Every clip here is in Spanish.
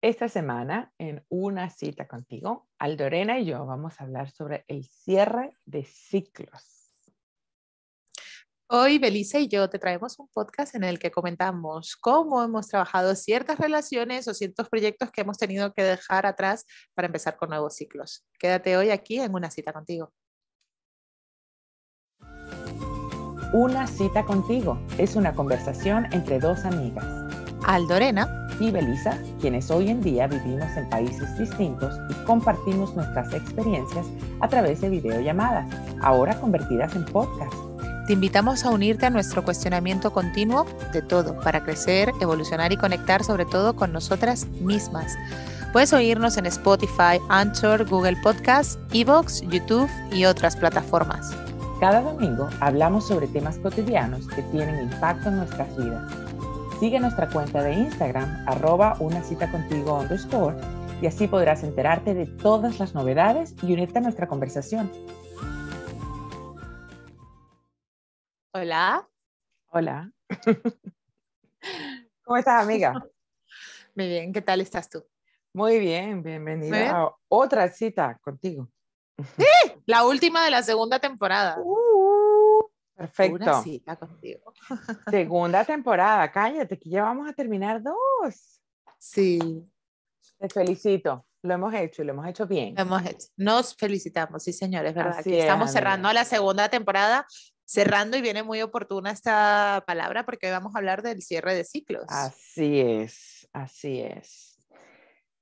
Esta semana, en una cita contigo, Aldorena y yo vamos a hablar sobre el cierre de ciclos. Hoy, Belisa y yo te traemos un podcast en el que comentamos cómo hemos trabajado ciertas relaciones o ciertos proyectos que hemos tenido que dejar atrás para empezar con nuevos ciclos. Quédate hoy aquí en una cita contigo. Una cita contigo es una conversación entre dos amigas. Aldorena y Belisa, quienes hoy en día vivimos en países distintos y compartimos nuestras experiencias a través de videollamadas, ahora convertidas en podcast. Te invitamos a unirte a nuestro cuestionamiento continuo de todo para crecer, evolucionar y conectar sobre todo con nosotras mismas. Puedes oírnos en Spotify, Anchor, Google Podcasts, Evox, YouTube y otras plataformas. Cada domingo hablamos sobre temas cotidianos que tienen impacto en nuestras vidas Sigue nuestra cuenta de Instagram, arroba una cita contigo underscore, y así podrás enterarte de todas las novedades y unirte a nuestra conversación. Hola. Hola. ¿Cómo estás, amiga? Muy bien, ¿qué tal estás tú? Muy bien, bienvenida a otra cita contigo. ¡Sí! La última de la segunda temporada. Uh, Perfecto. Una cita contigo. Segunda temporada, cállate, que ya vamos a terminar dos. Sí. Te felicito. Lo hemos hecho y lo hemos hecho bien. Lo hemos hecho. Nos felicitamos, sí, señores, ¿verdad? estamos cerrando la segunda temporada, cerrando y viene muy oportuna esta palabra porque hoy vamos a hablar del cierre de ciclos. Así es, así es.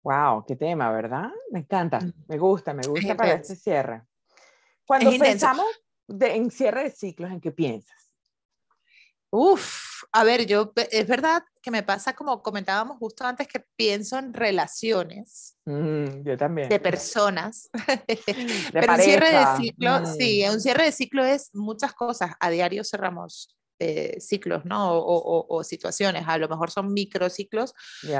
Wow, qué tema, ¿verdad? Me encanta, mm. me gusta, me gusta para este cierre. Cuando pensamos, de, en cierre de ciclos, ¿en qué piensas? Uf, a ver, yo, es verdad que me pasa como comentábamos justo antes que pienso en relaciones. Mm, yo también. De personas. Pero un cierre de ciclo, sí, mm. un cierre de ciclo es muchas cosas. A diario cerramos eh, ciclos, ¿no? O, situaciones, a lo mejor son microciclos,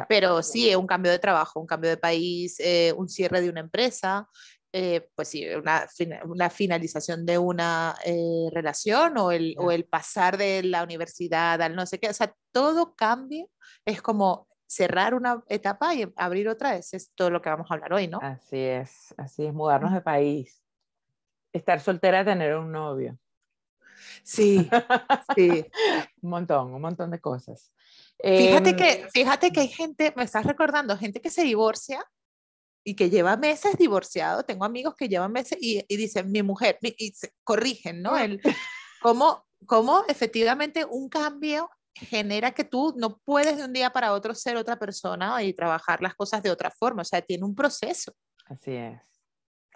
pero sí, un cambio de trabajo, un cambio de país, eh, un cierre de una empresa, eh, pues sí, una, una, finalización de una eh, relación o el, o el, pasar de la universidad al no sé qué, o sea, todo cambio es como cerrar una etapa y abrir otra, es, es todo lo que vamos a hablar hoy, ¿no? Así es, así es, mudarnos de país, estar soltera, tener un novio. Sí, sí. un montón, un montón de cosas. Fíjate, em, que, fíjate que hay gente, me estás recordando, gente que se divorcia y que lleva meses divorciado. Tengo amigos que llevan meses y, dicen, mi mujer, y se corrigen, ¿no? El, cómo, cómo efectivamente un cambio genera que tú no puedes de un día para otro ser otra persona y trabajar las cosas de otra forma. O sea, tiene un proceso. Así es,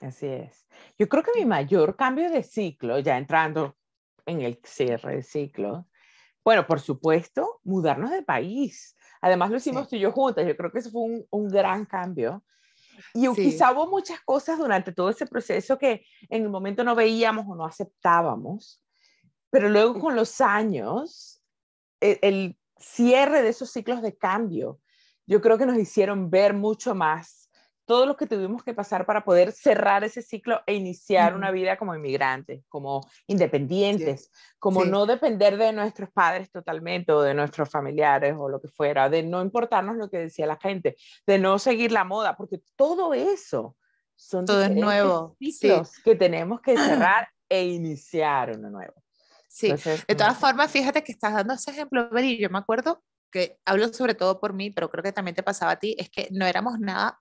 así es. Yo creo que mi mayor cambio de ciclo, ya entrando en el cierre de ciclo, bueno, por supuesto, mudarnos de país. Además lo hicimos tú y yo juntas. Yo creo que eso fue un, un gran cambio y quizá hubo muchas cosas durante todo ese proceso que en el momento no veíamos o no aceptábamos, pero luego con los años, el, el cierre de esos ciclos de cambio, yo creo que nos hicieron ver mucho más todo lo que tuvimos que pasar para poder cerrar ese ciclo e iniciar una vida como inmigrantes, como independientes, como no depender de nuestros padres totalmente o de nuestros familiares o lo que fuera, de no importarnos lo que decía la gente, de no seguir la moda, porque todo eso son todo es nuevo. ciclos que tenemos que cerrar e iniciar uno nuevo. Sí, de todas formas, fíjate que estás dando ese ejemplo, y yo me acuerdo que hablo sobre todo por mí, pero creo que también te pasaba a ti, es que no éramos nada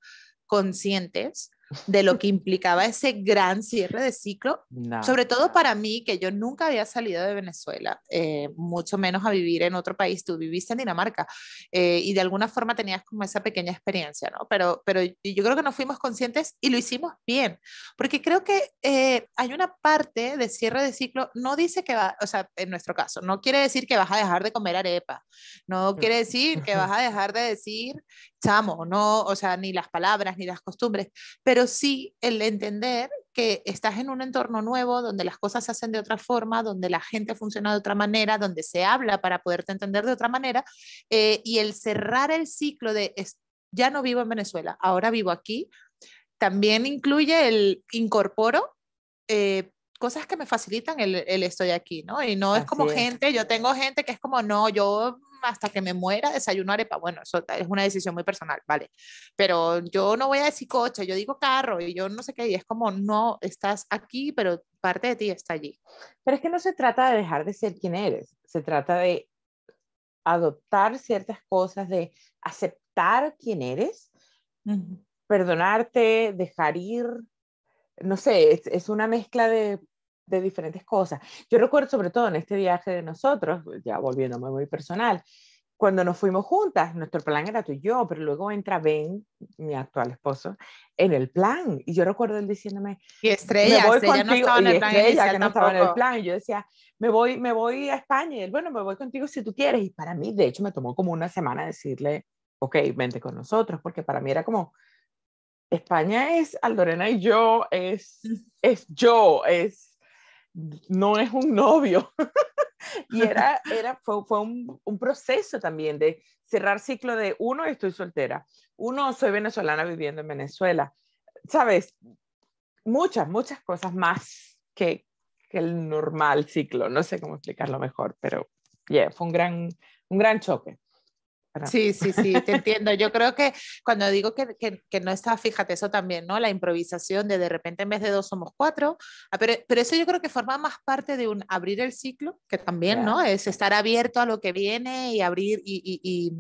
conscientes de lo que implicaba ese gran cierre de ciclo, sobre todo para mí, que yo nunca había salido de Venezuela, eh, mucho menos a vivir en otro país, tú viviste en Dinamarca eh, y de alguna forma tenías como esa pequeña experiencia, ¿no? Pero, pero yo creo que nos fuimos conscientes y lo hicimos bien, porque creo que eh, hay una parte de cierre de ciclo, no dice que va, o sea, en nuestro caso, no quiere decir que vas a dejar de comer arepa, no quiere decir que vas a dejar de decir chamo, no, o sea, ni las palabras, ni las costumbres, pero sí el entender que estás en un entorno nuevo donde las cosas se hacen de otra forma, donde la gente funciona de otra manera, donde se habla para poderte entender de otra manera, eh, y el cerrar el ciclo de ya no vivo en Venezuela, ahora vivo aquí, también incluye el incorporo. Eh, cosas que me facilitan el, el, estoy aquí, ¿no? Y no es como gente, yo tengo gente que es como, no, yo hasta que me muera desayuno arepa. Bueno, eso es una decisión muy personal, ¿vale? Pero yo no voy a decir coche, yo digo carro y yo no sé qué, y es como, no, estás aquí, pero parte de ti está allí. Pero es que no se trata de dejar de ser quien eres, se trata de adoptar ciertas cosas, de aceptar quién eres, perdonarte, dejar ir, no sé, es, una mezcla de, de, diferentes cosas. Yo recuerdo sobre todo en este viaje de nosotros, ya volviéndome muy personal, cuando nos fuimos juntas, nuestro plan era tú y yo, pero luego entra Ben, mi actual esposo, en el plan. Y yo recuerdo él diciéndome, y Estrella, me voy contigo, no estaba en el plan, Estrella, que no estaba en el plan. Y yo decía, me voy, me voy a España. Y él, bueno, me voy contigo si tú quieres. Y para mí, de hecho, me tomó como una semana decirle, ok, vente con nosotros, porque para mí era como, España es Aldorena y yo, es, es yo, es, no es un novio. y era, era, fue, fue un, un, proceso también de cerrar ciclo de uno, estoy soltera, uno, soy venezolana viviendo en Venezuela, sabes, muchas, muchas cosas más que, que el normal ciclo, no sé cómo explicarlo mejor, pero yeah, fue un gran, un gran choque. Sí, sí, sí, te entiendo. Yo creo que cuando digo que, que, no está, fíjate, eso también, ¿no? La improvisación de de repente en vez de dos somos cuatro, ah, pero, pero eso yo creo que forma más parte de un abrir el ciclo, que también, ¿no? Es estar abierto a lo que viene y abrir y, y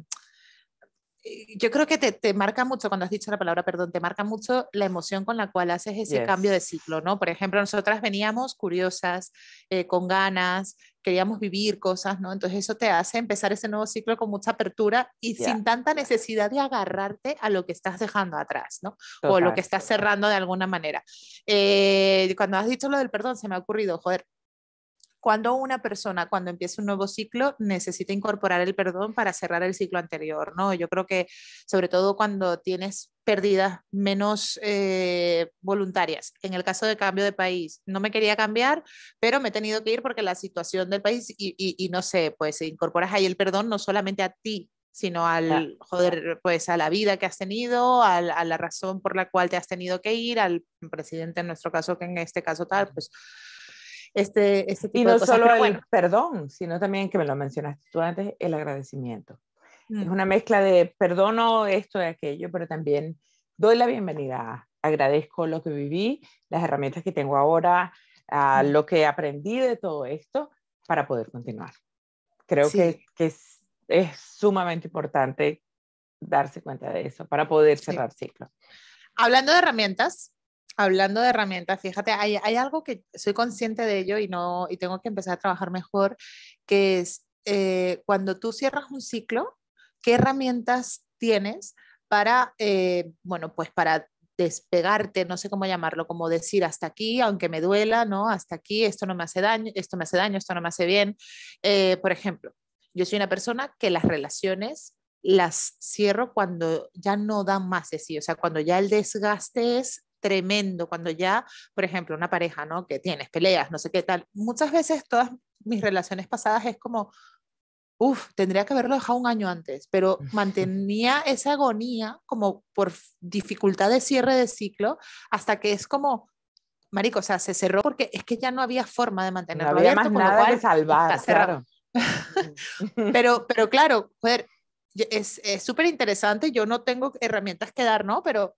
yo creo que te, te, marca mucho, cuando has dicho la palabra perdón, te marca mucho la emoción con la cual haces ese cambio de ciclo, ¿no? Por ejemplo, nosotras veníamos curiosas, eh, con ganas, queríamos vivir cosas, ¿no? Entonces eso te hace empezar ese nuevo ciclo con mucha apertura y sin tanta necesidad de agarrarte a lo que estás dejando atrás, ¿no? O lo que estás cerrando de alguna manera. Eh, cuando has dicho lo del perdón, se me ha ocurrido, joder, cuando una persona, cuando empieza un nuevo ciclo, necesita incorporar el perdón para cerrar el ciclo anterior, ¿no? Yo creo que sobre todo cuando tienes pérdidas menos eh, voluntarias. En el caso de cambio de país, no me quería cambiar, pero me he tenido que ir porque la situación del país y, y, no sé, pues incorporas ahí el perdón no solamente a ti, sino al, joder, pues a la vida que has tenido, a, a, la razón por la cual te has tenido que ir, al presidente en nuestro caso, que en este caso tal, pues este, este tipo y no de cosas. solo el perdón, sino también, que me lo mencionaste tú antes, el agradecimiento. Es mm. una mezcla de perdono esto y aquello, pero también doy la bienvenida, agradezco lo que viví, las herramientas que tengo ahora, a mm. lo que aprendí de todo esto para poder continuar. Creo que, que es, es, sumamente importante darse cuenta de eso para poder cerrar ciclo. Hablando de herramientas, hablando de herramientas, fíjate, hay, hay, algo que soy consciente de ello y, no, y tengo que empezar a trabajar mejor, que es eh, cuando tú cierras un ciclo, ¿qué herramientas tienes para, eh, bueno, pues para despegarte, no sé cómo llamarlo, como decir hasta aquí, aunque me duela, ¿no? Hasta aquí, esto no me hace daño, esto me hace daño, esto no me hace bien. Eh, por ejemplo, yo soy una persona que las relaciones las cierro cuando ya no dan más de sí, o sea, cuando ya el desgaste es tremendo cuando ya, por ejemplo, una pareja, ¿no? Que tienes peleas, no sé qué tal. Muchas veces todas mis relaciones pasadas es como, uff, tendría que haberlo dejado un año antes, pero mantenía esa agonía como por dificultad de cierre de ciclo hasta que es como, marico, o sea, se cerró porque es que ya no había forma de mantenerlo no había más nada de salvar, claro. pero, pero claro, joder, es súper interesante, yo no tengo herramientas que dar, ¿no? Pero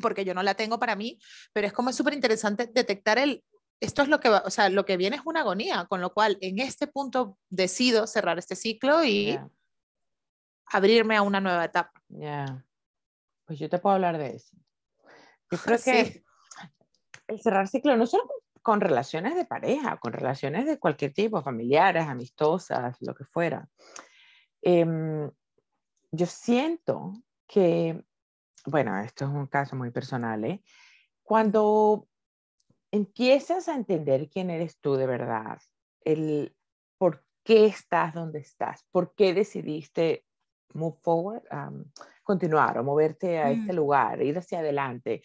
porque yo no la tengo para mí, pero es como súper interesante detectar el, esto es lo que va, o sea, lo que viene es una agonía, con lo cual en este punto decido cerrar este ciclo y abrirme a una nueva etapa. Ya, pues yo te puedo hablar de eso. Yo creo que el cerrar ciclo no solo con relaciones de pareja, con relaciones de cualquier tipo, familiares, amistosas, lo que fuera. Em, yo siento que bueno, esto es un caso muy personal, ¿eh? Cuando empiezas a entender quién eres tú de verdad, el por qué estás donde estás, por qué decidiste move forward, continuar o moverte a este mm. lugar, ir hacia adelante,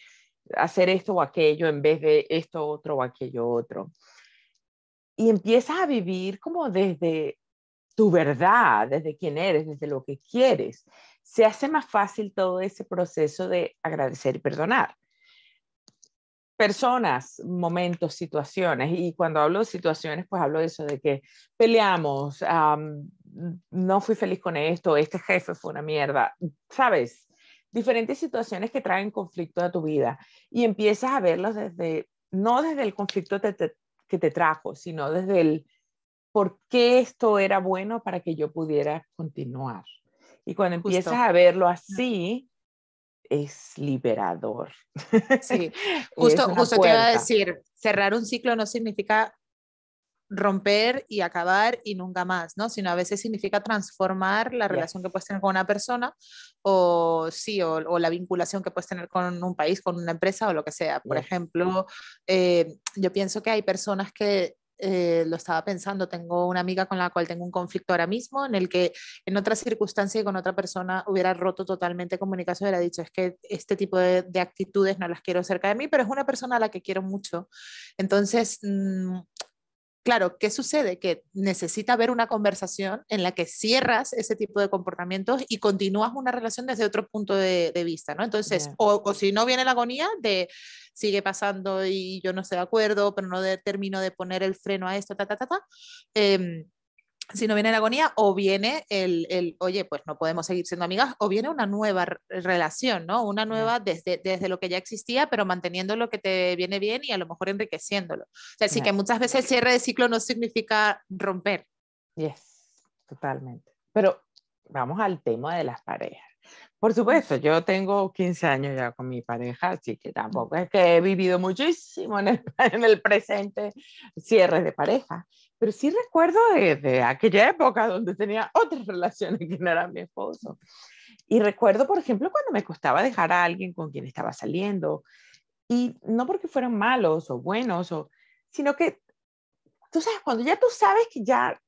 hacer esto o aquello en vez de esto otro o aquello otro. Y empiezas a vivir como desde tu verdad, desde quién eres, desde lo que quieres se hace más fácil todo ese proceso de agradecer y perdonar. Personas, momentos, situaciones, y cuando hablo de situaciones, pues hablo de eso, de que peleamos, no fui feliz con esto, este jefe fue una mierda, ¿sabes? Diferentes situaciones que traen conflicto a tu vida y empiezas a verlos desde, no desde el conflicto que te trajo, sino desde el por qué esto era bueno para que yo pudiera continuar. Y cuando empiezas a verlo así, es liberador. Sí, justo, justo te iba a decir, cerrar un ciclo no significa romper y acabar y nunca más, ¿no? Sino a veces significa transformar la relación que puedes tener con una persona o sí, o, la vinculación que puedes tener con un país, con una empresa o lo que sea. Por ejemplo, eh, yo pienso que hay personas que eh, lo estaba pensando, tengo una amiga con la cual tengo un conflicto ahora mismo, en el que en otra circunstancia y con otra persona hubiera roto totalmente comunicación, hubiera dicho, es que este tipo de, actitudes no las quiero cerca de mí, pero es una persona a la que quiero mucho. Entonces, mm, Claro, ¿qué sucede? Que necesita haber una conversación en la que cierras ese tipo de comportamientos y continúas una relación desde otro punto de, vista, ¿no? Entonces, o, si no viene la agonía de sigue pasando y yo no estoy de acuerdo, pero no termino de poner el freno a esto, ta, ta, ta, ta. Em, si no viene la agonía, o viene el, el, oye, pues no podemos seguir siendo amigas, o viene una nueva relación, ¿no? Una nueva desde, desde lo que ya existía, pero manteniendo lo que te viene bien y a lo mejor enriqueciéndolo. O sea, sí que muchas veces el cierre de ciclo no significa romper. Yes, totalmente. Pero vamos al tema de las parejas. Por supuesto, yo tengo 15 años ya con mi pareja, así que tampoco es que he vivido muchísimo en el, en el presente cierre de pareja, pero sí recuerdo de, aquella época donde tenía otras relaciones que no eran mi esposo. Y recuerdo, por ejemplo, cuando me costaba dejar a alguien con quien estaba saliendo, y no porque fueran malos o buenos, o, sino que, tú sabes, cuando ya tú sabes que ya,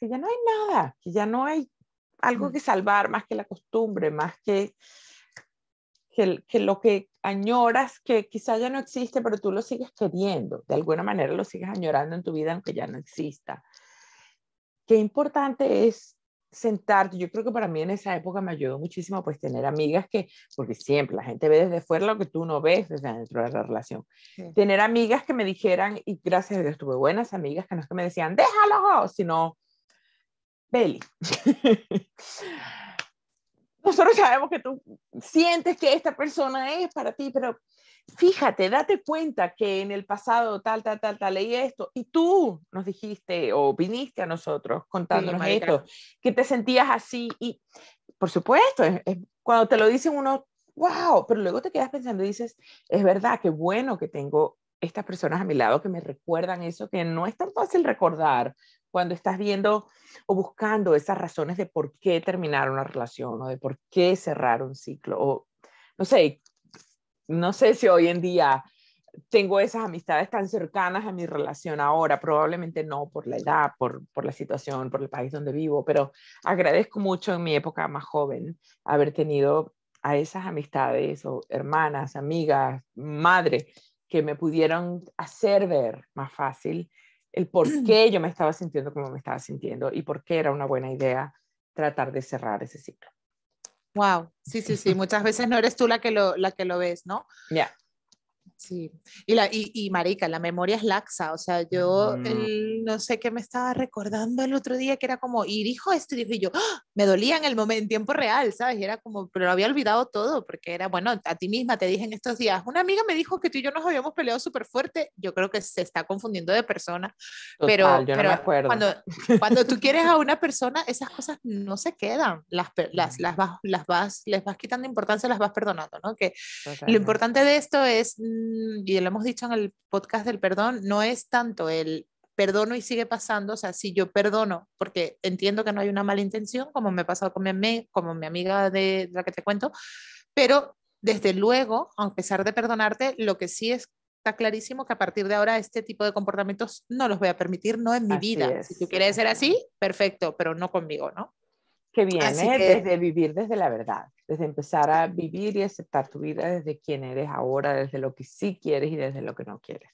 que ya no hay nada, que ya no hay algo mm. que salvar más que la costumbre, más que, que, que, lo que añoras, que quizá ya no existe, pero tú lo sigues queriendo, de alguna manera lo sigues añorando en tu vida aunque ya no exista. Qué importante es sentarte, yo creo que para mí en esa época me ayudó muchísimo pues tener amigas que, porque siempre la gente ve desde fuera lo que tú no ves desde dentro de la relación, tener amigas que me dijeran, y gracias a Dios tuve buenas amigas que no es que me decían, déjalo, sino Beli, nosotros sabemos que tú sientes que esta persona es para ti, pero fíjate, date cuenta que en el pasado tal, tal, tal, tal, leí esto y tú nos dijiste o viniste a nosotros contándonos esto, que te sentías así y por supuesto, cuando te lo dicen uno, wow, pero luego te quedas pensando y dices, es verdad, qué bueno que tengo estas personas a mi lado que me recuerdan eso, que no es tan fácil recordar cuando estás viendo o buscando esas razones de por qué terminar una relación o de por qué cerrar un ciclo. O, no sé, no sé si hoy en día tengo esas amistades tan cercanas a mi relación ahora, probablemente no por la edad, por, por la situación, por el país donde vivo, pero agradezco mucho en mi época más joven haber tenido a esas amistades o hermanas, amigas, madre, que me pudieron hacer ver más fácil el por qué yo me estaba sintiendo como me estaba sintiendo y por qué era una buena idea tratar de cerrar ese ciclo. Wow, sí, sí, sí, muchas veces no eres tú la que lo, la que lo ves, ¿no? Ya. Sí, y, la, y, y, marica, la memoria es laxa, o sea, yo no sé qué me estaba recordando el otro día que era como, y dijo esto, y dije yo, ¡Ah! me dolía en el momento, en tiempo real, ¿sabes? Y era como, pero lo había olvidado todo, porque era, bueno, a ti misma te dije en estos días, una amiga me dijo que tú y yo nos habíamos peleado súper fuerte, yo creo que se está confundiendo de persona, pero, pero cuando, cuando tú quieres a una persona, esas cosas no se quedan, las, las, las, vas, las vas, les vas quitando importancia, las vas perdonando, ¿no? Que lo importante de esto es y lo hemos dicho en el podcast del perdón, no es tanto el perdono y sigue pasando, o sea, si yo perdono, porque entiendo que no hay una mala intención, como me ha pasado con mi, como mi amiga de, la que te cuento, pero desde luego, a pesar de perdonarte, lo que sí es está clarísimo que a partir de ahora este tipo de comportamientos no los voy a permitir, no en mi vida. Si tú quieres ser así, perfecto, pero no conmigo, ¿no? Que viene desde vivir desde la verdad desde empezar a vivir y aceptar tu vida desde quién eres ahora, desde lo que sí quieres y desde lo que no quieres.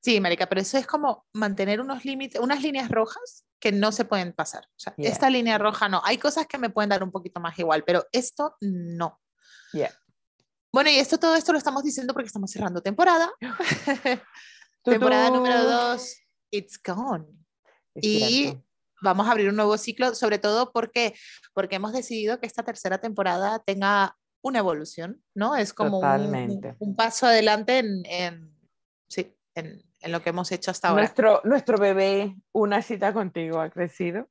Sí, Marica, pero eso es como mantener unos límites, unas líneas rojas que no se pueden pasar. O sea, esta línea roja no. Hay cosas que me pueden dar un poquito más igual, pero esto no. Bueno, y esto, todo esto lo estamos diciendo porque estamos cerrando temporada. temporada número dos, It's Gone. y vamos a abrir un nuevo ciclo, sobre todo porque, porque hemos decidido que esta tercera temporada tenga una evolución, ¿no? Es como un, un, paso adelante en, en sí, en, en, lo que hemos hecho hasta ahora. Nuestro, nuestro bebé, una cita contigo, ha crecido.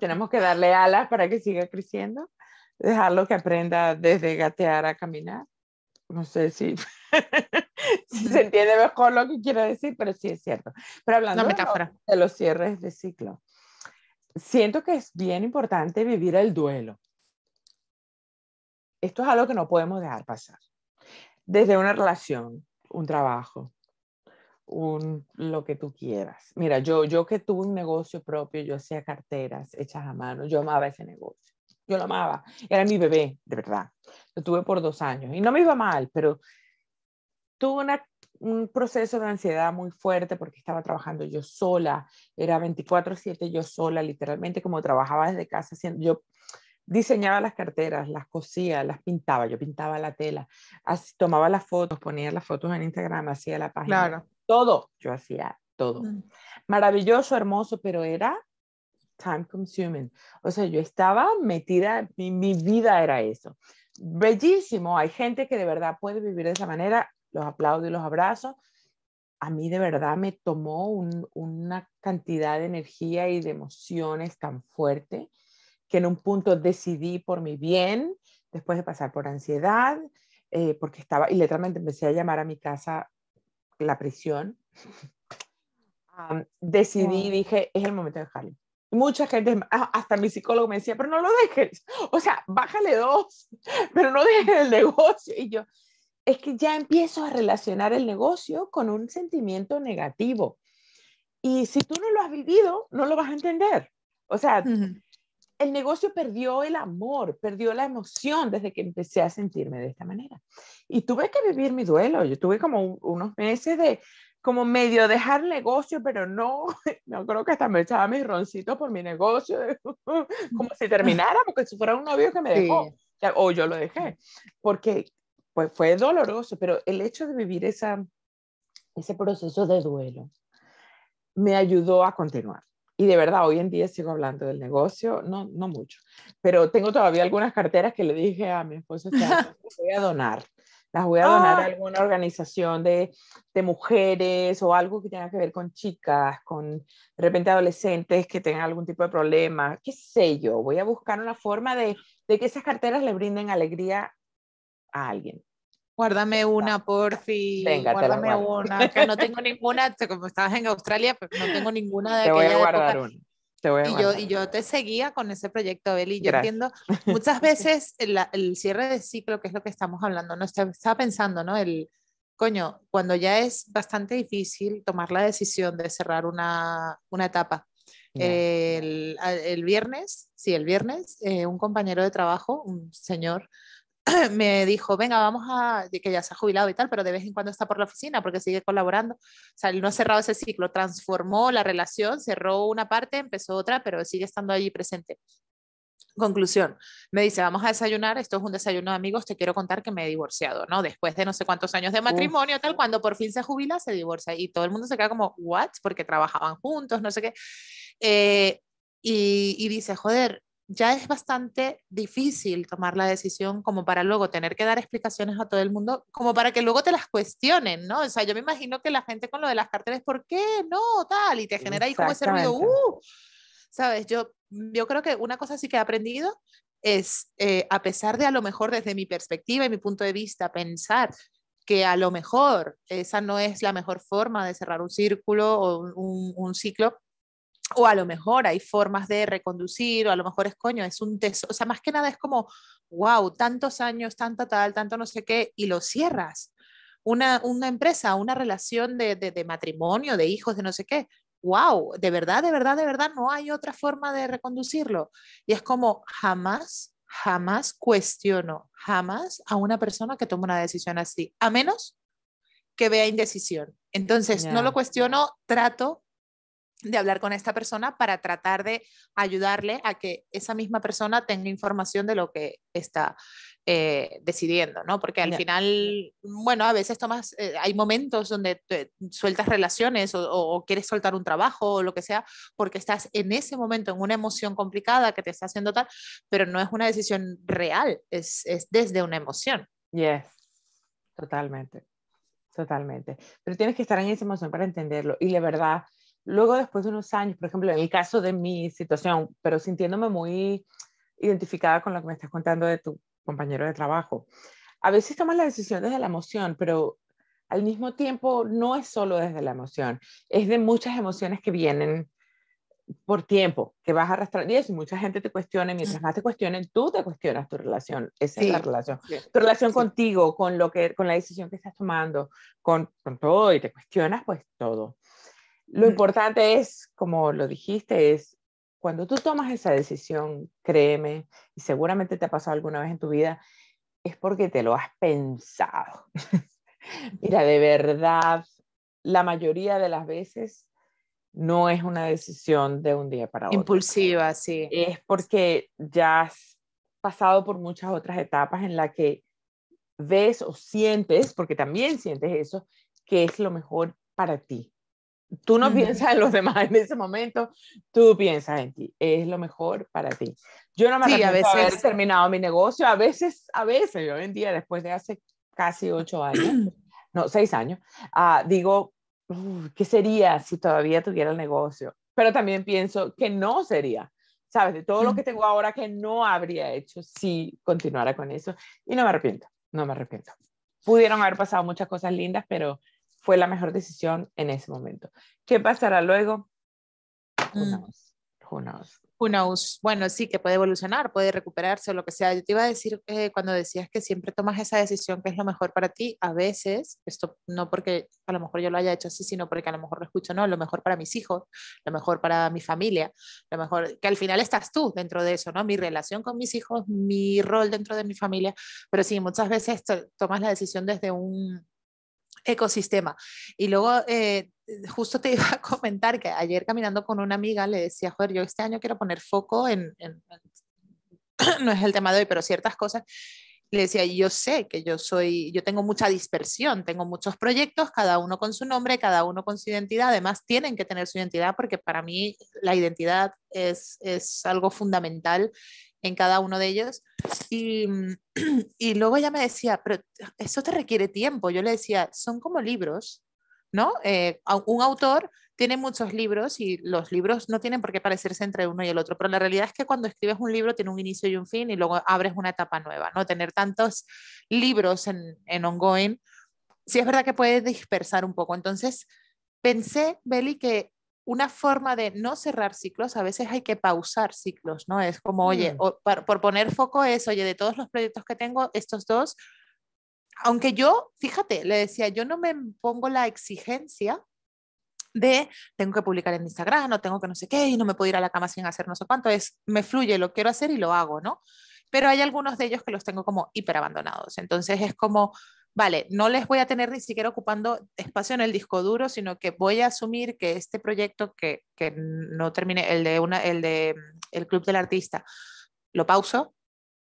tenemos que darle alas para que siga creciendo, dejarlo que aprenda desde gatear a caminar. No sé si, se entiende mejor lo que quiero decir, pero sí es cierto. Pero hablando de los cierres de ciclo, siento que es bien importante vivir el duelo esto es algo que no podemos dejar pasar. Desde una relación, un trabajo, un, lo que tú quieras. Mira, yo, yo que tuve un negocio propio, yo hacía carteras hechas a mano, yo amaba ese negocio. Yo lo amaba. Era mi bebé, de verdad. Lo tuve por dos años y no me iba mal, pero tuve una, un proceso de ansiedad muy fuerte porque estaba trabajando yo sola. Era 24/7 yo sola, literalmente como trabajaba desde casa. Haciendo, yo diseñaba las carteras, las cosía, las pintaba, yo pintaba la tela, así, tomaba las fotos, ponía las fotos en Instagram, hacía la página. Claro. Todo, yo hacía todo. Mm. Maravilloso, hermoso, pero era time consuming. O sea, yo estaba metida, mi, mi, vida era eso. Bellísimo, hay gente que de verdad puede vivir de esa manera, los aplaudo y los abrazo. A mí de verdad me tomó una cantidad de energía y de emociones tan fuerte que en un punto decidí por mi bien, después de pasar por ansiedad, eh, porque estaba, y literalmente empecé a llamar a mi casa la prisión, decidí, dije, es el momento de dejarlo. Mucha gente, hasta mi psicólogo me decía, pero no lo dejes, o sea, bájale dos, pero no dejes el negocio. Y yo, es que ya empiezo a relacionar el negocio con un sentimiento negativo. Y si tú no lo has vivido, no lo vas a entender. O sea, el negocio perdió el amor, perdió la emoción desde que empecé a sentirme de esta manera. Y tuve que vivir mi duelo. Yo tuve como unos meses de como medio dejar negocio, pero no, no creo que hasta me echaba mis roncitos por mi negocio, como si terminara, porque si fuera un novio que me dejó, o yo lo dejé, porque pues fue doloroso, pero el hecho de vivir esa, ese proceso de duelo me ayudó a continuar. Y de verdad, hoy en día sigo hablando del negocio, no, no mucho, pero tengo todavía algunas carteras que le dije a mi esposo, las voy a donar. Las voy a donar a ah. alguna organización de, de, mujeres o algo que tenga que ver con chicas, con de repente adolescentes que tengan algún tipo de problema, qué sé yo. Voy a buscar una forma de, de que esas carteras le brinden alegría a alguien. Guárdame una, porfi. Venga, Guárdame una. Que no tengo ninguna, como estabas en Australia, pues no tengo ninguna de Te voy a guardar una. Te voy a y, yo, y yo te seguía con ese proyecto, Beli. Yo entiendo, muchas veces el, el, cierre de ciclo, que es lo que estamos hablando, ¿no? Estaba pensando, ¿no? El, coño, cuando ya es bastante difícil tomar la decisión de cerrar una, una etapa. El, el, viernes, sí, el viernes, eh, un compañero de trabajo, un señor, me dijo, venga, vamos a, que ya se ha jubilado y tal, pero de vez en cuando está por la oficina porque sigue colaborando. O sea, él no ha cerrado ese ciclo, transformó la relación, cerró una parte, empezó otra, pero sigue estando allí presente. Conclusión, me dice, vamos a desayunar, esto es un desayuno de amigos, te quiero contar que me he divorciado, ¿no? Después de no sé cuántos años de matrimonio, tal, cuando por fin se jubila, se divorcia y todo el mundo se queda como, ¿what? Porque trabajaban juntos, no sé qué. Eh, y, y dice, joder, ya es bastante difícil tomar la decisión como para luego tener que dar explicaciones a todo el mundo, como para que luego te las cuestionen, ¿no? O sea, yo me imagino que la gente con lo de las carteras, ¿por qué? No, tal, y te genera ahí como ese ruido, ¡uh! ¿Sabes? Yo, yo creo que una cosa sí que he aprendido es, eh, a pesar de a lo mejor desde mi perspectiva y mi punto de vista, pensar que a lo mejor esa no es la mejor forma de cerrar un círculo o un, un ciclo, o a lo mejor hay formas de reconducir, o a lo mejor es coño, es un tesoro, o sea, más que nada es como, wow, tantos años, tanto tal, tanto no sé qué, y lo cierras. Una, una empresa, una relación de, de, de, matrimonio, de hijos, de no sé qué, wow, de verdad, de verdad, de verdad, no hay otra forma de reconducirlo. Y es como, jamás, jamás cuestiono, jamás a una persona que tome una decisión así, a menos que vea indecisión. Entonces, no lo cuestiono, trato de hablar con esta persona para tratar de ayudarle a que esa misma persona tenga información de lo que está eh, decidiendo, ¿no? Porque al final, bueno, a veces tomas, eh, hay momentos donde sueltas relaciones o, quieres soltar un trabajo o lo que sea, porque estás en ese momento en una emoción complicada que te está haciendo tal, pero no es una decisión real, es, es desde una emoción. Yes, totalmente, totalmente. Pero tienes que estar en esa emoción para entenderlo y de verdad Luego, después de unos años, por ejemplo, en el caso de mi situación, pero sintiéndome muy identificada con lo que me estás contando de tu compañero de trabajo, a veces tomas la decisión desde la emoción, pero al mismo tiempo no es solo desde la emoción, es de muchas emociones que vienen por tiempo, que vas a arrastrar. Y eso, mucha gente te cuestiona, mientras más te cuestionen, tú te cuestionas tu relación. Esa es la relación. Tu relación contigo, con, lo que, con la decisión que estás tomando, con, con todo, y te cuestionas pues todo. Lo importante es, como lo dijiste, es cuando tú tomas esa decisión, créeme, y seguramente te ha pasado alguna vez en tu vida, es porque te lo has pensado. Mira, de verdad, la mayoría de las veces no es una decisión de un día para otro. Impulsiva, sí. Es porque ya has pasado por muchas otras etapas en las que ves o sientes, porque también sientes eso, que es lo mejor para ti. Tú no piensas en los demás en ese momento, tú piensas en ti, es lo mejor para ti. Yo no me sí, a veces... haber terminado mi negocio, a veces, a veces, hoy en día, después de hace casi ocho años, no, seis años, uh, digo, ¿qué sería si todavía tuviera el negocio? Pero también pienso que no sería, ¿sabes? De todo lo que tengo ahora que no habría hecho si continuara con eso. Y no me arrepiento, no me arrepiento. Pudieron haber pasado muchas cosas lindas, pero fue la mejor decisión en ese momento. ¿Qué pasará luego? Who mm. knows? Who knows? Bueno, sí, que puede evolucionar, puede recuperarse o lo que sea. Yo te iba a decir eh, cuando decías que siempre tomas esa decisión que es lo mejor para ti, a veces, esto no porque a lo mejor yo lo haya hecho así, sino porque a lo mejor lo escucho, no, lo mejor para mis hijos, lo mejor para mi familia, lo mejor, que al final estás tú dentro de eso, ¿no? Mi relación con mis hijos, mi rol dentro de mi familia, pero sí, muchas veces tomas la decisión desde un, ecosistema. Y luego, eh, justo te iba a comentar que ayer caminando con una amiga le decía, joder, yo este año quiero poner foco en, no es el tema de hoy, pero ciertas cosas. Le decía, yo sé que yo soy, yo tengo mucha dispersión, tengo muchos proyectos, cada uno con su nombre, cada uno con su identidad. Además, tienen que tener su identidad porque para mí la identidad es, es algo fundamental en cada uno de ellos. Y, y luego ella me decía, pero eso te requiere tiempo. Yo le decía, son como libros, ¿no? Eh, un autor tiene muchos libros y los libros no tienen por qué parecerse entre uno y el otro, pero la realidad es que cuando escribes un libro tiene un inicio y un fin y luego abres una etapa nueva, ¿no? Tener tantos libros en, en ongoing, sí es verdad que puede dispersar un poco. Entonces, pensé, Beli, que una forma de no cerrar ciclos, a veces hay que pausar ciclos, ¿no? Es como, oye, mm. por, poner foco es, oye, de todos los proyectos que tengo, estos dos, aunque yo, fíjate, le decía, yo no me pongo la exigencia de tengo que publicar en Instagram, no tengo que no sé qué, y no me puedo ir a la cama sin hacer no sé cuánto, es, me fluye, lo quiero hacer y lo hago, ¿no? Pero hay algunos de ellos que los tengo como hiper abandonados, entonces es como vale, no les voy a tener ni siquiera ocupando espacio en el disco duro, sino que voy a asumir que este proyecto que, que no termine, el de, una, el de el Club del Artista, lo pauso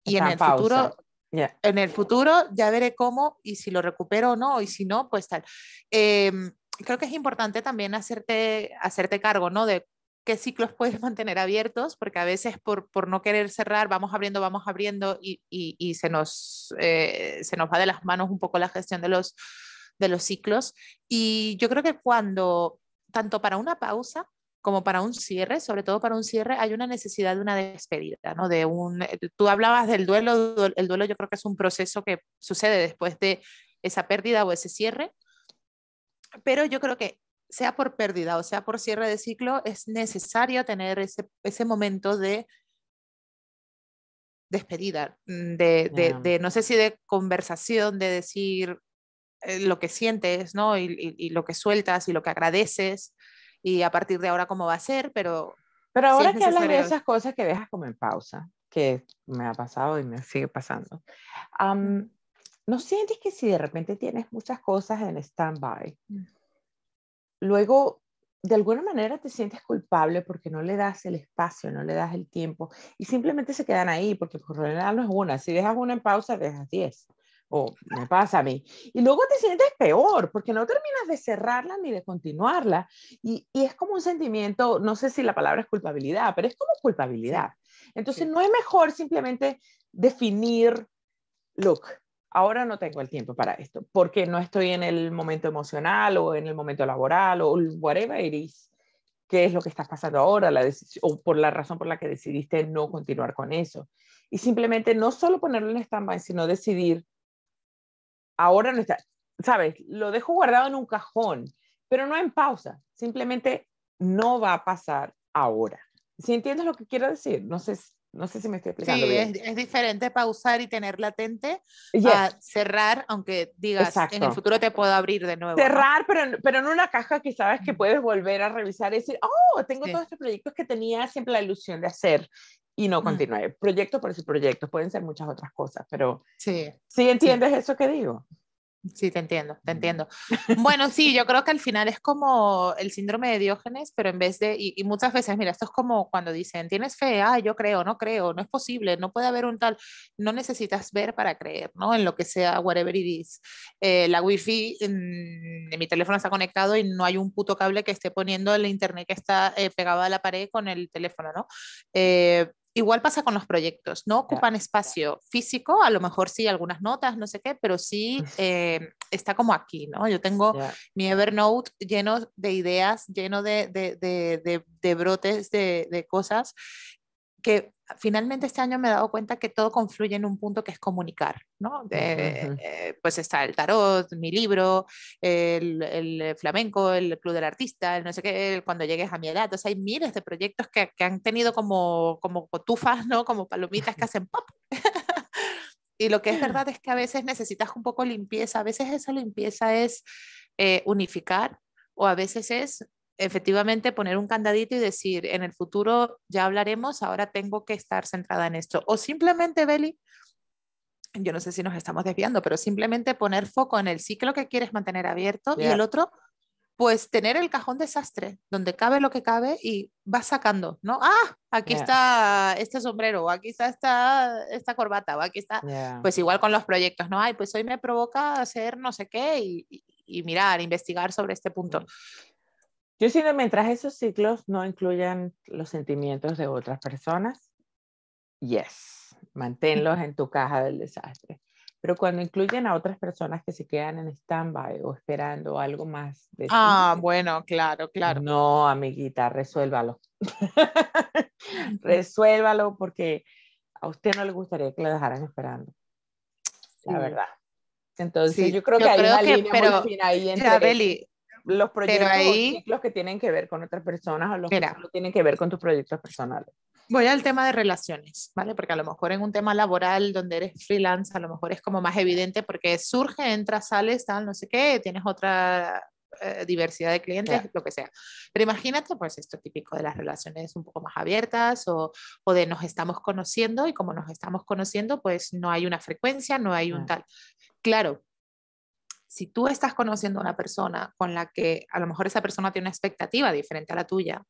y en el futuro... En el futuro ya veré cómo y si lo recupero o no, y si no, pues tal. Em, creo que es importante también hacerte, hacerte cargo, ¿no? De qué ciclos puedes mantener abiertos, porque a veces por, por no querer cerrar, vamos abriendo, vamos abriendo y, y, se, nos, eh, se nos va de las manos un poco la gestión de los, de los ciclos. Y yo creo que cuando, tanto para una pausa como para un cierre, sobre todo para un cierre, hay una necesidad de una despedida, ¿no? De un, tú hablabas del duelo, el duelo yo creo que es un proceso que sucede después de esa pérdida o ese cierre, pero yo creo que sea por pérdida o sea por cierre de ciclo, es necesario tener ese, ese momento de despedida, mm, de, de, de, no sé si de conversación, de decir eh, lo que sientes, ¿no? Y, y, lo que sueltas y lo que agradeces y a partir de ahora cómo va a ser, pero... Pero ahora que hablas de esas cosas que dejas como en pausa, que me ha pasado y me sigue pasando, ¿no sientes que si de repente tienes muchas cosas en stand-by, mm luego de alguna manera te sientes culpable porque no le das el espacio, no le das el tiempo y simplemente se quedan ahí porque por lo general no es una. Si dejas una en pausa, dejas 10. O me pasa a mí. Y luego te sientes peor porque no terminas de cerrarla ni de continuarla. Y, y es como un sentimiento, no sé si la palabra es culpabilidad, pero es como culpabilidad. Entonces no es mejor simplemente definir, look, ahora no tengo el tiempo para esto, porque no estoy en el momento emocional o en el momento laboral o whatever it is, qué es lo que estás pasando ahora, o por la razón por la que decidiste no continuar con eso. Y simplemente no solo ponerlo en stand-by, sino decidir, ahora no está, sabes, lo dejo guardado en un cajón, pero no en pausa, simplemente no va a pasar ahora. Si entiendes lo que quiero decir, no sé no sé si me estoy explicando sí, bien. Es, es, diferente pausar y tener latente a cerrar, aunque digas en el futuro te puedo abrir de nuevo. Cerrar, pero, pero en una caja que sabes que puedes volver a revisar y decir, oh, tengo todos estos proyectos que tenía siempre la ilusión de hacer y no continué. Proyecto por ese proyecto, pueden ser muchas otras cosas, pero sí, ¿sí entiendes eso que digo? Sí, te entiendo, te entiendo. Bueno, sí, yo creo que al final es como el síndrome de Diógenes, pero en vez de, y, muchas veces, mira, esto es como cuando dicen, tienes fe, ah, yo creo, no creo, no es posible, no puede haber un tal, no necesitas ver para creer, ¿no? En lo que sea, whatever it is. Eh, la wifi en, en, mi teléfono está conectado y no hay un puto cable que esté poniendo el internet que está eh, pegado a la pared con el teléfono, ¿no? Eh, Igual pasa con los proyectos, no ocupan espacio físico, a lo mejor sí algunas notas, no sé qué, pero sí eh, está como aquí, ¿no? Yo tengo mi Evernote lleno de ideas, lleno de, de, de, de brotes de, cosas que finalmente este año me he dado cuenta que todo confluye en un punto que es comunicar, ¿no? Eh, pues está el tarot, mi libro, el, el, flamenco, el club del artista, el no sé qué, cuando llegues a mi edad. Entonces hay miles de proyectos que, que han tenido como, como cotufas, ¿no? Como palomitas que hacen pop. y lo que es verdad es que a veces necesitas un poco limpieza, a veces esa limpieza es eh, unificar o a veces es efectivamente poner un candadito y decir, en el futuro ya hablaremos, ahora tengo que estar centrada en esto. O simplemente, Beli, yo no sé si nos estamos desviando, pero simplemente poner foco en el ciclo que quieres mantener abierto y el otro, pues tener el cajón desastre, donde cabe lo que cabe y vas sacando, ¿no? Ah, aquí está este sombrero, o aquí está esta, esta corbata, o aquí está, pues igual con los proyectos, ¿no? Ay, pues hoy me provoca hacer no sé qué y, y mirar, investigar sobre este punto. Yo siento mientras esos ciclos no incluyan los sentimientos de otras personas, yes, manténlos en tu caja del desastre. Pero cuando incluyen a otras personas que se quedan en stand-by o esperando algo más de Ah, bueno, claro, claro. No, amiguita, resuélvalo. resuélvalo porque a usted no le gustaría que lo dejaran esperando. La verdad. Entonces, yo creo que hay una línea pero, ahí entre los proyectos ahí, o ciclos que tienen que ver con otras personas o los que tienen que ver con tus proyectos personales. Voy al tema de relaciones, ¿vale? Porque a lo mejor en un tema laboral donde eres freelance, a lo mejor es como más evidente porque surge, entras, sales, tal, no sé qué, tienes otra eh, diversidad de clientes, lo que sea. Pero imagínate, pues esto típico de las relaciones un poco más abiertas o, o, de nos estamos conociendo y como nos estamos conociendo, pues no hay una frecuencia, no hay un tal. Claro, si tú estás conociendo a una persona con la que a lo mejor esa persona tiene una expectativa diferente a la tuya,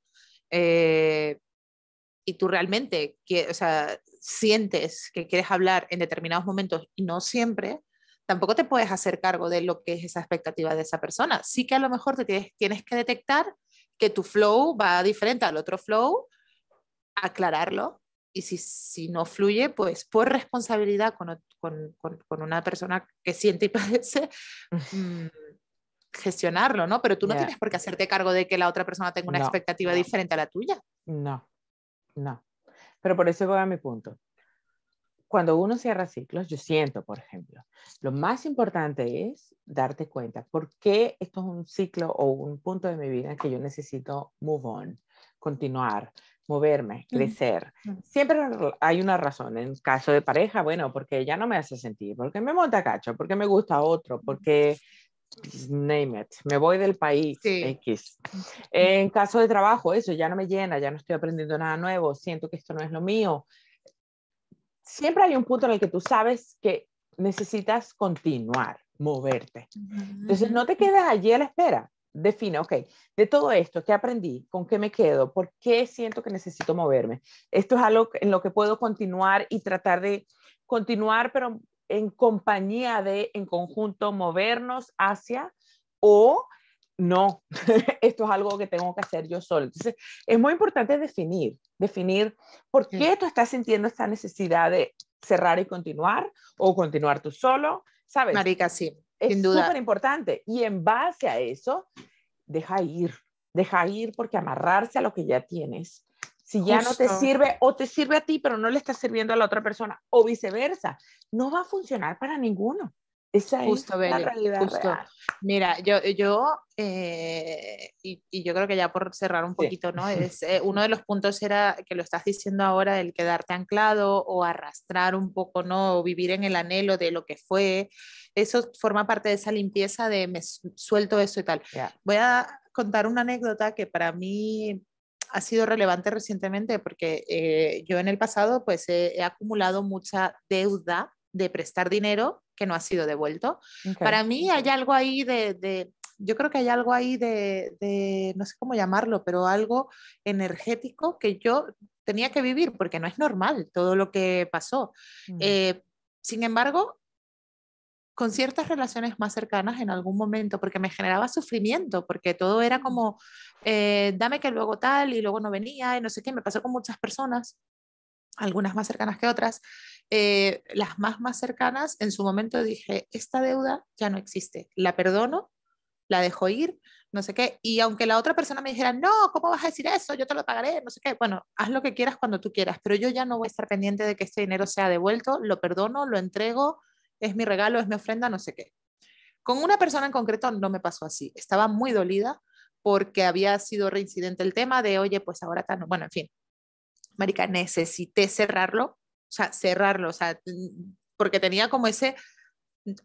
eh, y tú realmente o sea, sientes que quieres hablar en determinados momentos y no siempre, tampoco te puedes hacer cargo de lo que es esa expectativa de esa persona. Sí que a lo mejor te tienes, tienes que detectar que tu flow va diferente al otro flow, aclararlo y si, si no fluye, pues por responsabilidad con, con, con, una persona que siente y padece, mm, gestionarlo, ¿no? Pero tú no tienes por qué hacerte cargo de que la otra persona tenga una expectativa diferente a la tuya. No, no. Pero por eso voy a mi punto. Cuando uno cierra ciclos, yo siento, por ejemplo, lo más importante es darte cuenta por qué esto es un ciclo o un punto de mi vida que yo necesito move on, continuar, moverme, crecer. Siempre hay una razón. En caso de pareja, bueno, porque ya no me hace sentir, porque me monta cacho, porque me gusta otro, porque name it, me voy del país X. En caso de trabajo, eso ya no me llena, ya no estoy aprendiendo nada nuevo, siento que esto no es lo mío. Siempre hay un punto en el que tú sabes que necesitas continuar, moverte. Entonces, no te quedes allí a la espera. Define, ok, de todo esto, ¿qué aprendí? ¿Con qué me quedo? ¿Por qué siento que necesito moverme? Esto es algo en lo que puedo continuar y tratar de continuar, pero en compañía de, en conjunto, movernos hacia o no, esto es algo que tengo que hacer yo solo. Entonces, es muy importante definir, definir por qué tú estás sintiendo esta necesidad de cerrar y continuar o continuar tú solo, ¿sabes? Marica, sí, es súper importante. Y en base a eso, deja ir, deja ir porque amarrarse a lo que ya tienes. Si ya no te sirve o te sirve a ti, pero no le está sirviendo a la otra persona o viceversa, no va a funcionar para ninguno. Esa Justo, es la realidad justo. real. Mira, yo, yo eh, y, y yo creo que ya por cerrar un Sí. poquito, ¿no? Es, eh, uno de los puntos era que lo estás diciendo ahora, el quedarte anclado o arrastrar un poco, ¿no? O vivir en el anhelo de lo que fue. Eso forma parte de esa limpieza de me su- suelto eso y tal. Voy a contar una anécdota que para mí ha sido relevante recientemente porque eh, yo en el pasado pues he, he acumulado mucha deuda de prestar dinero que no ha sido devuelto. Para mí hay algo ahí de, de- yo creo que hay algo ahí de, de, no sé cómo llamarlo, pero algo energético que yo tenía que vivir porque no es normal todo lo que pasó. Mm. Eh, sin embargo, con ciertas relaciones más cercanas en algún momento, porque me generaba sufrimiento, porque todo era como, eh, dame que luego tal y luego no venía y no sé qué, me pasó con muchas personas, algunas más cercanas que otras. Eh, las más más cercanas, en su momento dije, esta deuda ya no existe, la perdono, la dejo ir, no sé qué, y aunque la otra persona me dijera, no, ¿cómo vas a decir eso? Yo te lo pagaré, no sé qué, bueno, haz lo que quieras cuando tú quieras, pero yo ya no voy a estar pendiente de que este dinero sea devuelto, lo perdono, lo entrego, es mi regalo, es mi ofrenda, no sé qué. Con una persona en concreto no me pasó así, estaba muy dolida porque había sido reincidente el tema de, oye, pues ahora tan, bueno, en fin, Marica, necesité cerrarlo, o sea, cerrarlo, o sea, mm, porque tenía como ese,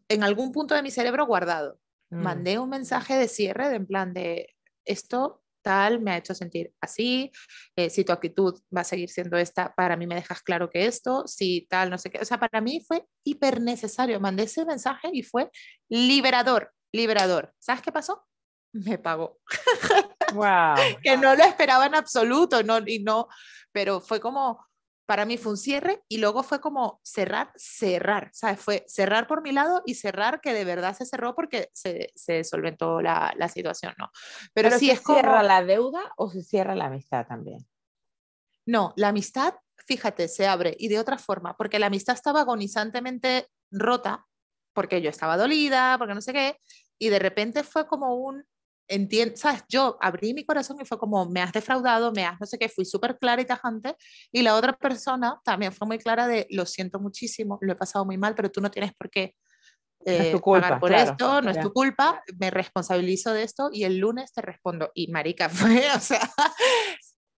en algún punto de mi cerebro guardado. Mm. Mandé un mensaje de cierre de en plan de esto tal me ha hecho sentir así, eh, si tu actitud va a seguir siendo esta, para mí me dejas claro que esto, si tal, no sé qué, o sea, para mí fue hiper necesario, mandé ese mensaje y fue liberador, liberador. ¿Sabes qué pasó? Me pagó Wow. que no lo esperaba en absoluto, no, y no, pero fue como, para mí fue un cierre y luego fue como cerrar, cerrar, ¿sabes? Fue cerrar por mi lado y cerrar que de verdad se cerró porque se, se solventó la, la situación, ¿no? Pero, Pero sí se es como, cierra la deuda o se cierra la amistad también. no, la amistad, fíjate, se abre y de otra forma, porque la amistad estaba agonizantemente rota, porque yo estaba dolida, porque no sé qué, y de repente fue como un, entiendo, sabes, yo abrí mi corazón y fue como, me has defraudado, me has no sé qué, fui súper clara y tajante, y la otra persona también fue muy clara de, lo siento muchísimo, lo he pasado muy mal, pero tú no tienes por qué es tu eh, culpa, pagar por claro, esto, no es tu culpa, me responsabilizo de esto y el lunes te respondo, y marica fue, o sea,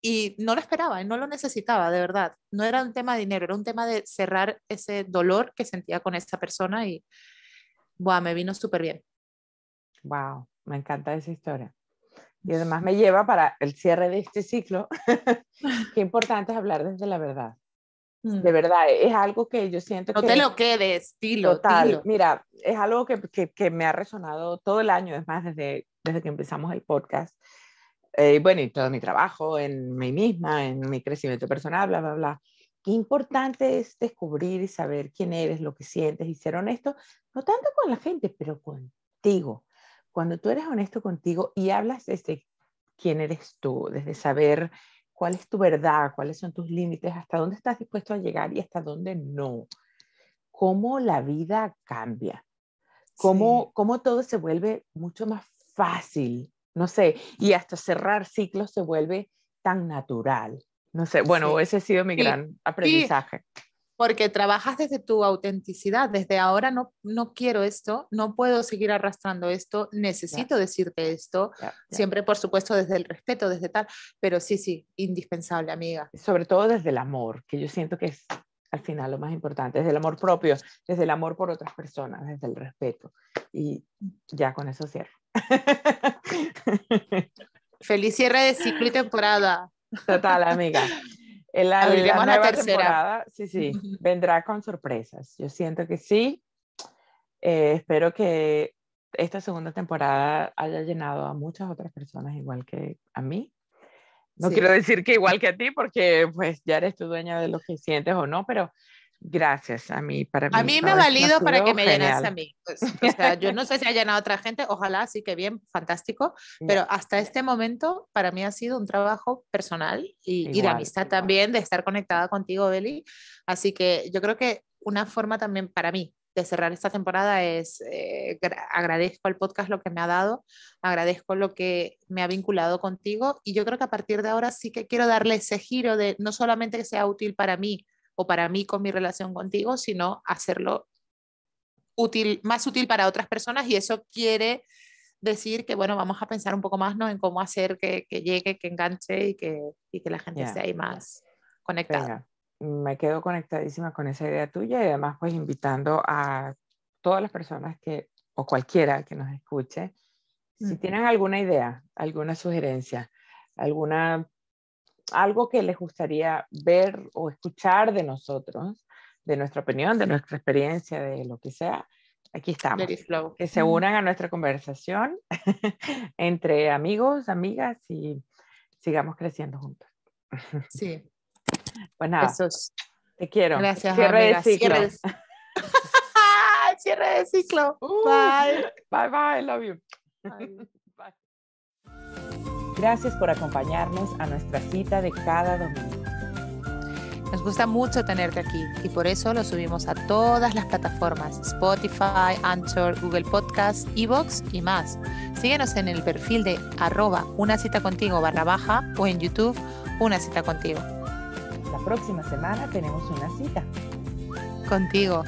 y no lo esperaba, no lo necesitaba, de verdad, no era un tema de dinero, era un tema de cerrar ese dolor que sentía con esa persona y, buah, me vino súper bien. Wow, me encanta esa historia. Y además me lleva para el cierre de este ciclo. Qué importante es hablar desde la verdad. De verdad, es algo que yo siento No que... te lo quedes, dilo, Total, dilo. mira, es algo que, que, que me ha resonado todo el año, es más, desde, desde que empezamos el podcast. Eh, bueno, y todo mi trabajo, en mí misma, en mi crecimiento personal, bla, bla, bla. Qué importante es descubrir y saber quién eres, lo que sientes y ser honesto, no tanto con la gente, pero contigo. Cuando tú eres honesto contigo y hablas desde quién eres tú, desde saber cuál es tu verdad, cuáles son tus límites, hasta dónde estás dispuesto a llegar y hasta dónde no. Cómo la vida cambia, cómo, Sí. cómo todo se vuelve mucho más fácil, no sé, y hasta cerrar ciclos se vuelve tan natural. No sé, bueno, Sí. ese ha sido mi Sí, gran aprendizaje. Porque trabajas desde tu autenticidad, desde ahora no, no quiero esto, no puedo seguir arrastrando esto, necesito decirte esto, Ya, ya. siempre por supuesto desde el respeto, desde tal, pero sí, sí, indispensable, amiga. Sobre todo desde el amor, que yo siento que es al final lo más importante, desde el amor propio, desde el amor por otras personas, desde el respeto. Y ya con eso cierro. Feliz cierre de ciclo y temporada. Total, amiga. El, la, Abriremos la nueva tercera. temporada, sí, sí, vendrá con sorpresas. Yo siento que sí. Eh, espero que esta segunda temporada haya llenado a muchas otras personas igual que a mí. No quiero decir que igual que a ti, porque pues ya eres tu dueña de lo que sientes o no, pero gracias a mí. Para a mí me ha valido para que me llenase a mí. Pues, o sea, yo no sé si ha llenado a otra gente, ojalá, sí que bien, fantástico, pero hasta este momento para mí ha sido un trabajo personal y, y de amistad también, de estar conectada contigo, Beli. Así que yo creo que una forma también para mí de cerrar esta temporada es eh, agradezco al podcast lo que me ha dado, agradezco lo que me ha vinculado contigo y yo creo que a partir de ahora sí que quiero darle ese giro de no solamente que sea útil para mí o para mí con mi relación contigo, sino hacerlo útil, más útil para otras personas y eso quiere decir que, bueno, vamos a pensar un poco más ¿no? en cómo hacer que, llegue, que enganche y que, y que la gente esté ahí más conectada. Me quedo conectadísima con esa idea tuya y además pues invitando a todas las personas que, o cualquiera que nos escuche, si tienen alguna idea, alguna sugerencia, alguna, algo que les gustaría ver o escuchar de nosotros, de nuestra opinión, de nuestra experiencia, de lo que sea, aquí estamos. Que se unan a nuestra conversación entre amigos, amigas y sigamos creciendo juntos. Sí, pues nada, te quiero. Gracias, Cierre de ciclo. Cierre de, ciclo. bye. Bye, bye. Love you. Bye. Gracias por acompañarnos a nuestra cita de cada domingo. Nos gusta mucho tenerte aquí y por eso lo subimos a todas las plataformas, Spotify, Anchor, Google Podcast, Evox y más. Síguenos en el perfil de arroba una cita contigo barra baja o en YouTube una cita contigo próxima semana tenemos una cita. Contigo.